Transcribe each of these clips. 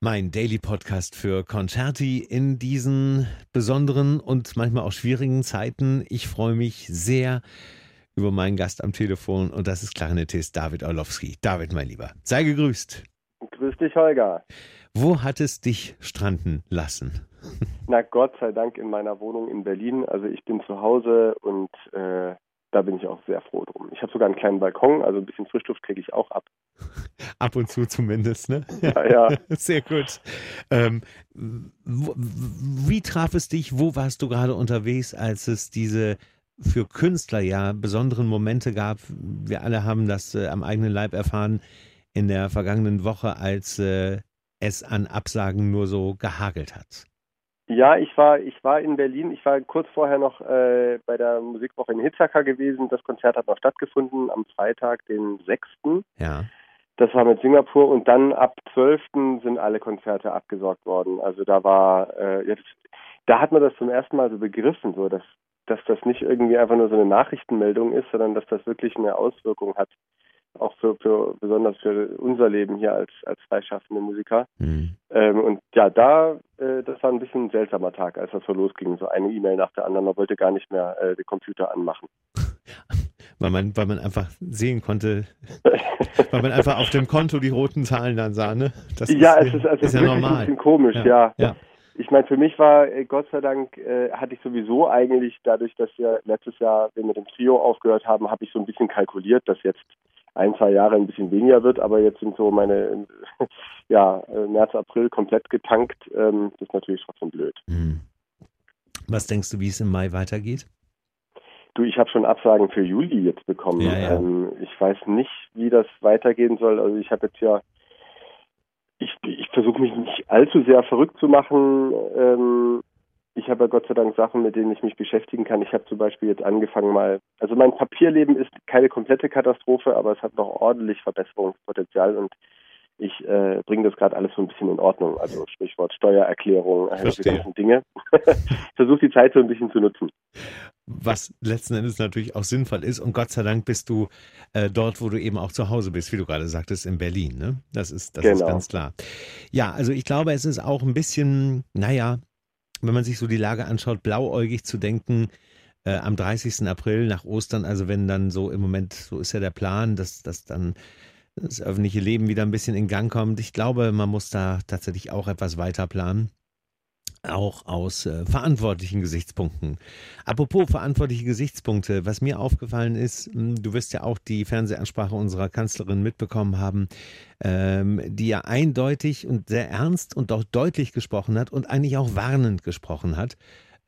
Mein Daily Podcast für Concerti in diesen besonderen und manchmal auch schwierigen Zeiten. Ich freue mich sehr über meinen Gast am Telefon und das ist Klarinettist David Orlowski. David, mein Lieber, sei gegrüßt. Grüß dich, Holger. Wo hat es dich stranden lassen? Na Gott sei Dank in meiner Wohnung in Berlin. Also ich bin zu Hause und äh, da bin ich auch sehr froh drum. Ich habe sogar einen kleinen Balkon, also ein bisschen Frischluft kriege ich auch ab. Ab und zu zumindest, ne? Ja, ja. Sehr gut. Ähm, wie traf es dich? Wo warst du gerade unterwegs, als es diese für Künstler ja besonderen Momente gab? Wir alle haben das äh, am eigenen Leib erfahren in der vergangenen Woche, als äh, es an Absagen nur so gehagelt hat. Ja, ich war, ich war in Berlin. Ich war kurz vorher noch äh, bei der Musikwoche in Hitzacker gewesen. Das Konzert hat noch stattgefunden am Freitag, den 6. Ja. Das war mit Singapur und dann ab 12. sind alle Konzerte abgesorgt worden. Also da war, äh, jetzt, da hat man das zum ersten Mal so begriffen, so dass, dass das nicht irgendwie einfach nur so eine Nachrichtenmeldung ist, sondern dass das wirklich eine Auswirkung hat auch für, für besonders für unser Leben hier als als freischaffende Musiker. Mhm. Ähm, und ja, da äh, das war ein bisschen ein seltsamer Tag, als das so losging. So eine E-Mail nach der anderen, man wollte gar nicht mehr äh, den Computer anmachen. weil man, weil man einfach sehen konnte, weil man einfach auf dem Konto die roten Zahlen dann sah, ne? Das ja, ist, es ist, also ist ja normal. ein bisschen komisch, ja. ja. ja. Ich meine, für mich war, äh, Gott sei Dank, äh, hatte ich sowieso eigentlich, dadurch, dass wir letztes Jahr wir mit dem Trio aufgehört haben, habe ich so ein bisschen kalkuliert, dass jetzt ein, zwei Jahre ein bisschen weniger wird, aber jetzt sind so meine ja, März, April komplett getankt. Ähm, das ist natürlich trotzdem blöd. Hm. Was denkst du, wie es im Mai weitergeht? Du, ich habe schon Absagen für Juli jetzt bekommen. Ja, ja. Ähm, ich weiß nicht, wie das weitergehen soll. Also ich habe jetzt ja, ich, ich versuche mich nicht allzu sehr verrückt zu machen. Ähm, ich habe ja Gott sei Dank Sachen, mit denen ich mich beschäftigen kann. Ich habe zum Beispiel jetzt angefangen mal, also mein Papierleben ist keine komplette Katastrophe, aber es hat noch ordentlich Verbesserungspotenzial und ich äh, bringe das gerade alles so ein bisschen in Ordnung. Also Stichwort Steuererklärung, all diese ganzen Dinge. ich versuche die Zeit so ein bisschen zu nutzen. Was letzten Endes natürlich auch sinnvoll ist. Und Gott sei Dank bist du äh, dort, wo du eben auch zu Hause bist, wie du gerade sagtest, in Berlin. Ne? Das, ist, das genau. ist ganz klar. Ja, also ich glaube, es ist auch ein bisschen, naja, wenn man sich so die Lage anschaut, blauäugig zu denken, äh, am 30. April nach Ostern, also wenn dann so im Moment, so ist ja der Plan, dass, dass dann das öffentliche Leben wieder ein bisschen in Gang kommt. Ich glaube, man muss da tatsächlich auch etwas weiter planen auch aus äh, verantwortlichen Gesichtspunkten. Apropos verantwortliche Gesichtspunkte, was mir aufgefallen ist, hm, du wirst ja auch die Fernsehansprache unserer Kanzlerin mitbekommen haben, ähm, die ja eindeutig und sehr ernst und auch deutlich gesprochen hat und eigentlich auch warnend gesprochen hat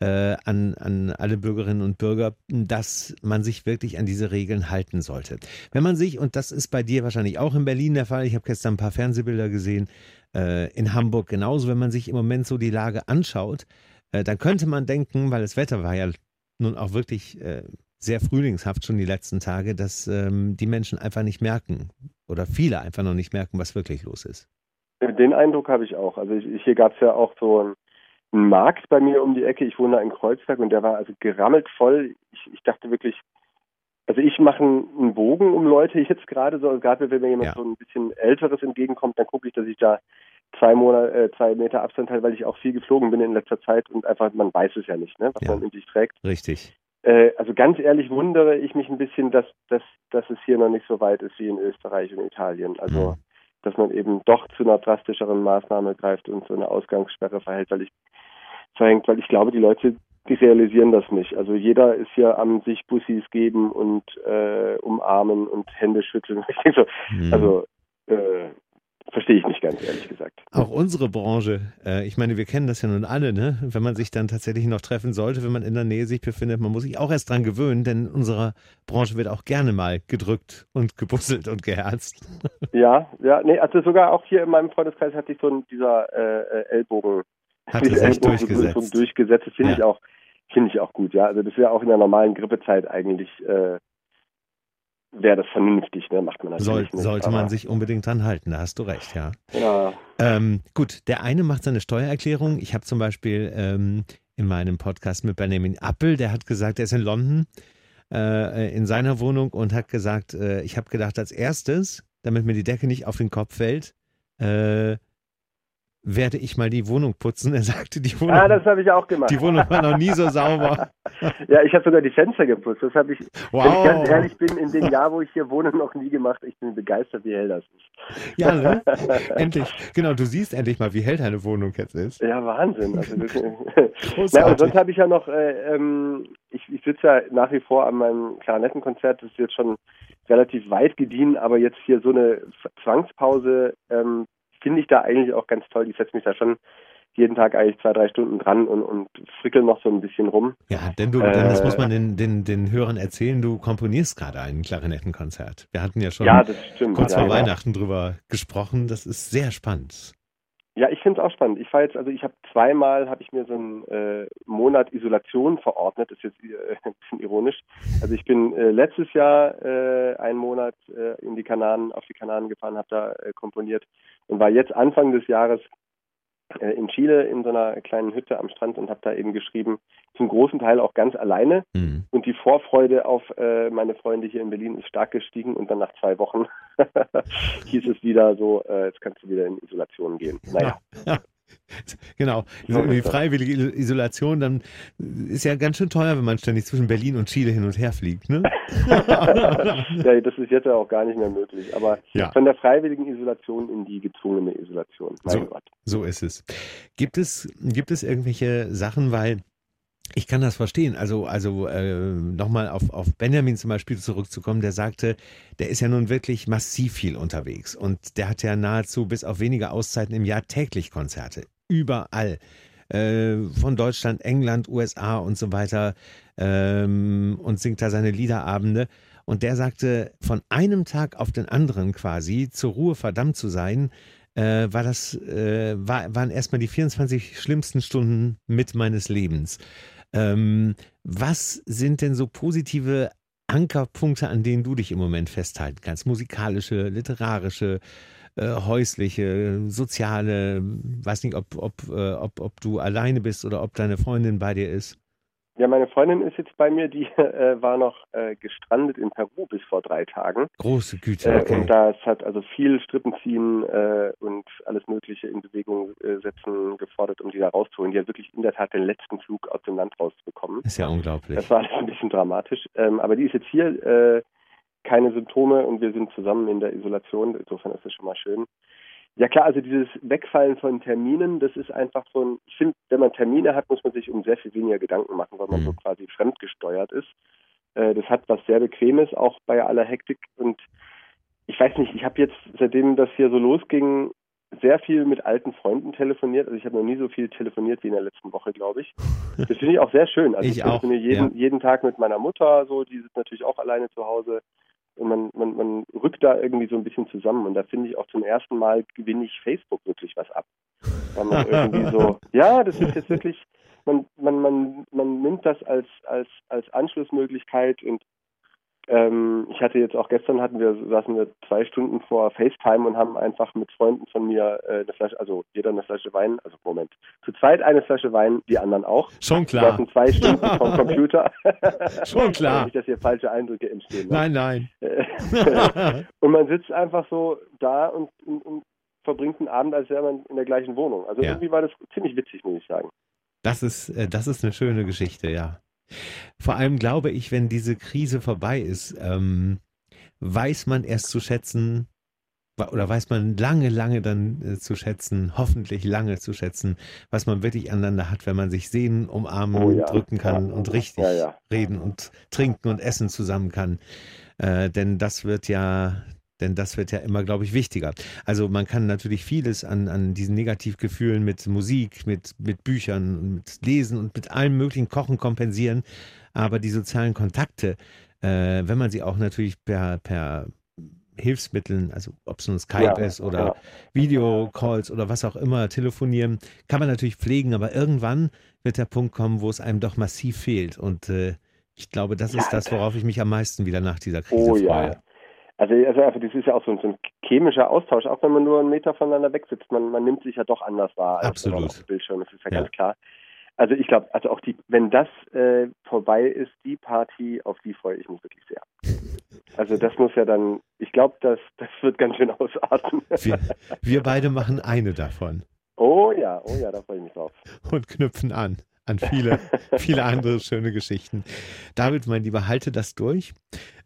äh, an, an alle Bürgerinnen und Bürger, dass man sich wirklich an diese Regeln halten sollte. Wenn man sich, und das ist bei dir wahrscheinlich auch in Berlin der Fall, ich habe gestern ein paar Fernsehbilder gesehen, äh, in Hamburg genauso, wenn man sich im Moment so die Lage anschaut, äh, dann könnte man denken, weil das Wetter war ja nun auch wirklich äh, sehr frühlingshaft schon die letzten Tage, dass ähm, die Menschen einfach nicht merken oder viele einfach noch nicht merken, was wirklich los ist. Den Eindruck habe ich auch. Also ich, hier gab es ja auch so ein einen Markt bei mir um die Ecke. Ich wohne da in Kreuzberg und der war also gerammelt voll. Ich, ich dachte wirklich, also ich mache einen Bogen um Leute jetzt gerade so, gerade wenn mir jemand ja. so ein bisschen älteres entgegenkommt, dann gucke ich, dass ich da zwei Monate, äh, zwei Meter Abstand halte, weil ich auch viel geflogen bin in letzter Zeit und einfach, man weiß es ja nicht, ne, was ja. man in sich trägt. Richtig. Äh, also ganz ehrlich wundere ich mich ein bisschen, dass, dass, dass es hier noch nicht so weit ist wie in Österreich und Italien. Also mhm. Dass man eben doch zu einer drastischeren Maßnahme greift und so eine Ausgangssperre verhält, weil ich verhängt, weil ich glaube, die Leute, die realisieren das nicht. Also jeder ist ja am sich Bussis geben und äh, umarmen und Hände schütteln. Ich denke so, also äh, verstehe ich nicht ganz, ehrlich gesagt. Auch unsere Branche, äh, ich meine, wir kennen das ja nun alle, ne? Wenn man sich dann tatsächlich noch treffen sollte, wenn man in der Nähe sich befindet, man muss sich auch erst dran gewöhnen, denn in unserer Branche wird auch gerne mal gedrückt und gebusselt und geherzt. Ja, ja, nee, also sogar auch hier in meinem Freundeskreis hatte ich so ein, dieser äh, äh Ellbogen hat sich durchgesetzt. durchgesetzt. Das finde ja. ich auch, finde ich auch gut, ja. Also das wäre auch in der normalen Grippezeit eigentlich äh, wäre das vernünftig, ne? Macht man natürlich Soll, nicht. Sollte man sich unbedingt dran halten, da hast du recht, ja. Ja. Ähm, gut, der eine macht seine Steuererklärung. Ich habe zum Beispiel ähm, in meinem Podcast mit Benjamin Appel, der hat gesagt, er ist in London äh, in seiner Wohnung und hat gesagt, äh, ich habe gedacht, als erstes, damit mir die Decke nicht auf den Kopf fällt, äh, werde ich mal die Wohnung putzen. Er sagte, die Wohnung. Ah, das habe ich auch gemacht. Die Wohnung war noch nie so sauber. ja, ich habe sogar die Fenster geputzt. Das habe ich, wow. wenn ich ganz ehrlich bin, in dem Jahr, wo ich hier wohne, noch nie gemacht. Ich bin begeistert, wie hell das ist. Ja, ne? endlich. Genau, du siehst endlich mal, wie hell deine Wohnung jetzt ist. Ja, Wahnsinn. Also, Na, und sonst habe ich ja noch, äh, ähm, ich, ich sitze ja nach wie vor an meinem Klarinettenkonzert. Das ist jetzt schon relativ weit gediehen, aber jetzt hier so eine Zwangspause ähm, finde ich da eigentlich auch ganz toll. Ich setze mich da schon jeden Tag eigentlich zwei, drei Stunden dran und, und frickel noch so ein bisschen rum. Ja, denn du, äh, denn das muss man den, den, den Hörern erzählen, du komponierst gerade ein Klarinettenkonzert. Wir hatten ja schon ja, stimmt, kurz ja, vor ja. Weihnachten drüber gesprochen. Das ist sehr spannend. Ja, ich finde es auch spannend. Ich war jetzt, also ich habe zweimal, habe ich mir so einen äh, Monat Isolation verordnet. Das ist jetzt äh, ein bisschen ironisch. Also ich bin äh, letztes Jahr äh, einen Monat äh, in die Kanaren, auf die Kanaren gefahren, habe da äh, komponiert und war jetzt Anfang des Jahres äh, in Chile in so einer kleinen Hütte am Strand und habe da eben geschrieben, zum großen Teil auch ganz alleine. Hm. Und die Vorfreude auf äh, meine Freunde hier in Berlin ist stark gestiegen und dann nach zwei Wochen hieß es wieder so, äh, jetzt kannst du wieder in Isolation gehen. Naja. Genau, So die freiwillige Isolation, dann ist ja ganz schön teuer, wenn man ständig zwischen Berlin und Chile hin und her fliegt, ne? ja, das ist jetzt ja auch gar nicht mehr möglich. Aber Ja. von der freiwilligen Isolation in die gezwungene Isolation. Mein So. Gott. So ist es. Gibt es, gibt es irgendwelche Sachen, weil ich kann das verstehen. Also, also äh, nochmal auf, auf Benjamin zum Beispiel zurückzukommen, der sagte, der ist ja nun wirklich massiv viel unterwegs und der hat ja nahezu bis auf wenige Auszeiten im Jahr täglich Konzerte. Überall. Äh, von Deutschland, England, USA und so weiter ähm, und singt da seine Liederabende. Und der sagte, von einem Tag auf den anderen quasi zur Ruhe verdammt zu sein, äh, war das, äh, war, waren erstmal die 24 schlimmsten Stunden mit meines Lebens. Ähm, was sind denn so positive Ankerpunkte, an denen du dich im Moment festhalten kannst? Musikalische, literarische, äh, häusliche, soziale, weiß nicht, ob, ob, äh, ob, ob du alleine bist oder ob deine Freundin bei dir ist. Ja, meine Freundin ist jetzt bei mir, die äh, war noch äh, gestrandet in Peru bis vor drei Tagen. Große Güte, Äh, okay. Und das hat also viel Strippenziehen äh, und alles Mögliche in Bewegung äh, setzen gefordert, um die da rauszuholen. Die hat wirklich in der Tat den letzten Flug aus dem Land rauszubekommen. Ist ja unglaublich. Das war alles ein bisschen dramatisch. Ähm, aber die ist jetzt hier, äh, keine Symptome und wir sind zusammen in der Isolation. Insofern ist das schon mal schön. Ja klar, also dieses Wegfallen von Terminen, das ist einfach so ein, ich finde, wenn man Termine hat, muss man sich um sehr viel weniger Gedanken machen, weil man Mhm. so quasi fremdgesteuert ist. Äh, das hat was sehr Bequemes, auch bei aller Hektik. Und ich weiß nicht, ich habe jetzt, seitdem das hier so losging, sehr viel mit alten Freunden telefoniert. Also ich habe noch nie so viel telefoniert wie in der letzten Woche, glaube ich. Das finde ich auch sehr schön. Also Ich ich, telefoniere jeden, jeden Tag mit meiner Mutter, so, die sitzt natürlich auch alleine zu Hause. Und man, man, man rückt da irgendwie so ein bisschen zusammen. Und da finde ich auch zum ersten Mal gewinne ich Facebook wirklich was ab. Weil man irgendwie so, ja, das ist jetzt wirklich, man, man, man, man nimmt das als, als, als Anschlussmöglichkeit und ähm, ich hatte jetzt auch gestern hatten wir, saßen wir zwei Stunden vor FaceTime und haben einfach mit Freunden von mir äh, eine Flasche, also jeder eine Flasche Wein, also Moment, zu zweit eine Flasche Wein, die anderen auch. Schon Wir klar. saßen zwei Stunden vom Computer. Schon klar. Nicht, dass hier falsche Eindrücke entstehen. Ne? Nein, nein. und man sitzt einfach so da und, und, und verbringt einen Abend, als wäre man in der gleichen Wohnung. Also Ja. irgendwie war das ziemlich witzig, muss ich sagen. Das ist, äh, das ist eine schöne Geschichte, ja. Vor allem glaube ich, wenn diese Krise vorbei ist, ähm, weiß man erst zu schätzen, oder weiß man lange, lange dann äh, zu schätzen, hoffentlich lange zu schätzen, was man wirklich aneinander hat, wenn man sich sehen, umarmen, Oh ja, drücken kann ja. und richtig ja. reden und trinken und essen zusammen kann. Äh, denn das wird ja, denn das wird ja immer, glaube ich, wichtiger. Also man kann natürlich vieles an, an diesen Negativgefühlen mit Musik, mit, mit Büchern, mit Lesen und mit allem möglichen Kochen kompensieren. Aber die sozialen Kontakte, äh, wenn man sie auch natürlich per, per Hilfsmitteln, also ob es nun Skype Ja, ist oder ja. Videocalls oder was auch immer, telefonieren, kann man natürlich pflegen, aber irgendwann wird der Punkt kommen, wo es einem doch massiv fehlt. Und äh, ich glaube, das ist das, worauf ich mich am meisten wieder nach dieser Krise Oh freue. ja. Also, also einfach, das ist ja auch so ein, so ein chemischer Austausch, auch wenn man nur einen Meter voneinander weg sitzt. Man, man nimmt sich ja doch anders wahr als Absolut. man auf dem Bildschirm. Das ist ja, Ja. ganz klar. Also ich glaube, also auch die, wenn das äh, vorbei ist, die Party, auf die freue ich mich wirklich sehr. Also das muss ja dann, ich glaube, das, das wird ganz schön ausarten. Wir, wir beide machen eine davon. Oh ja, oh ja, da freue ich mich drauf. Und knüpfen an an viele, viele andere schöne Geschichten. David, mein Lieber, halte das durch.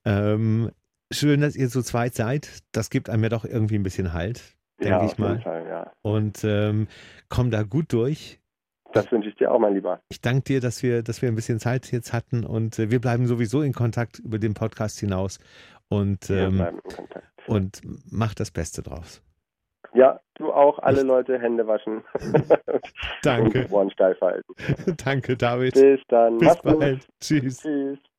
Ähm, schön, dass ihr so zweit seid. Das gibt einem ja doch irgendwie ein bisschen Halt, denke ja, ich mal. Fall, ja. Und ähm, komm da gut durch. Das wünsche ich dir auch, mein Lieber. Ich danke dir, dass wir, dass wir ein bisschen Zeit jetzt hatten und äh, wir bleiben sowieso in Kontakt über den Podcast hinaus und, ähm, und mach das Beste draus. Ja, du auch. Alle ich Leute Hände waschen. Danke. Und Ohren steif halten. Danke, David. Bis dann. Bis Mach's bald. Gut. Tschüss. Tschüss.